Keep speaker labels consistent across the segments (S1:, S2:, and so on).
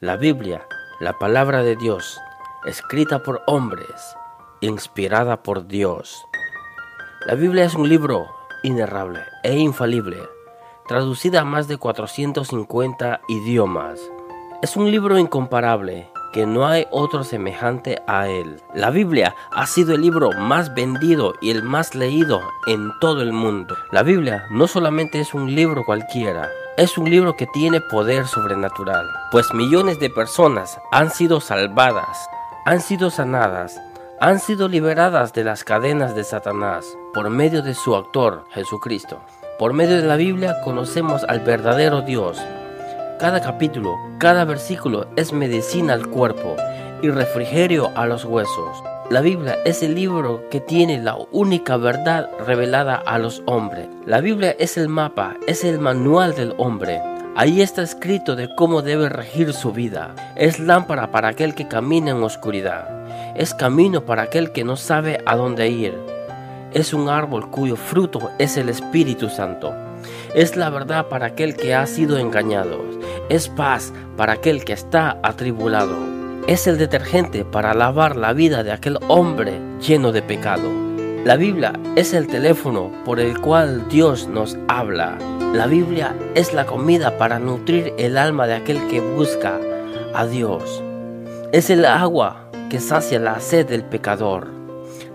S1: La Biblia, la palabra de Dios, escrita por hombres, inspirada por Dios. La Biblia es un libro inerrable e infalible, traducida a más de 450 idiomas. Es un libro incomparable, que no hay otro semejante a él. La Biblia ha sido el libro más vendido y el más leído en todo el mundo. La Biblia no solamente es un libro cualquiera, es un libro que tiene poder sobrenatural, pues millones de personas han sido salvadas, han sido sanadas, han sido liberadas de las cadenas de Satanás por medio de su autor, Jesucristo. Por medio de la Biblia conocemos al verdadero Dios. Cada capítulo, cada versículo es medicina al cuerpo y refrigerio a los huesos. La Biblia es el libro que tiene la única verdad revelada a los hombres. La Biblia es el mapa, es el manual del hombre. Ahí está escrito de cómo debe regir su vida. Es lámpara para aquel que camina en oscuridad. Es camino para aquel que no sabe a dónde ir. Es un árbol cuyo fruto es el Espíritu Santo. Es la verdad para aquel que ha sido engañado. Es paz para aquel que está atribulado es el detergente para lavar la vida de aquel hombre lleno de pecado. La Biblia es el teléfono por el cual Dios nos habla. La Biblia es la comida para nutrir el alma de aquel que busca a Dios. Es el agua que sacia la sed del pecador.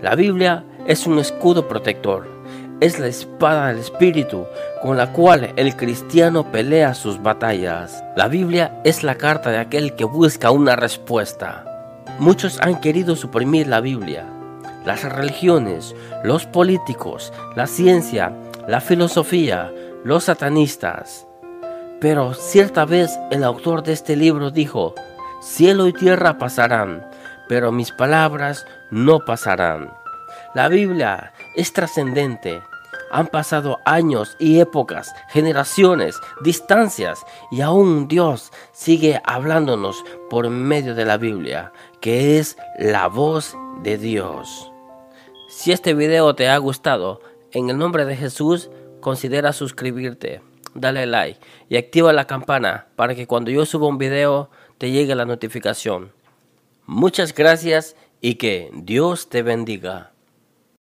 S1: La Biblia es un escudo protector es la espada del Espíritu con la cual el cristiano pelea sus batallas. La Biblia es la carta de aquel que busca una respuesta. Muchos han querido suprimir la Biblia. Las religiones, los políticos, la ciencia, la filosofía, los satanistas. Pero cierta vez el autor de este libro dijo, cielo y tierra pasarán, pero mis palabras no pasarán. La Biblia es trascendente. Han pasado años y épocas, generaciones, distancias, y aún Dios sigue hablándonos por medio de la Biblia, que es la voz de Dios. Si este video te ha gustado, en el nombre de Jesús, considera suscribirte, dale like y activa la campana para que cuando yo suba un video te llegue la notificación. Muchas gracias y que Dios te bendiga.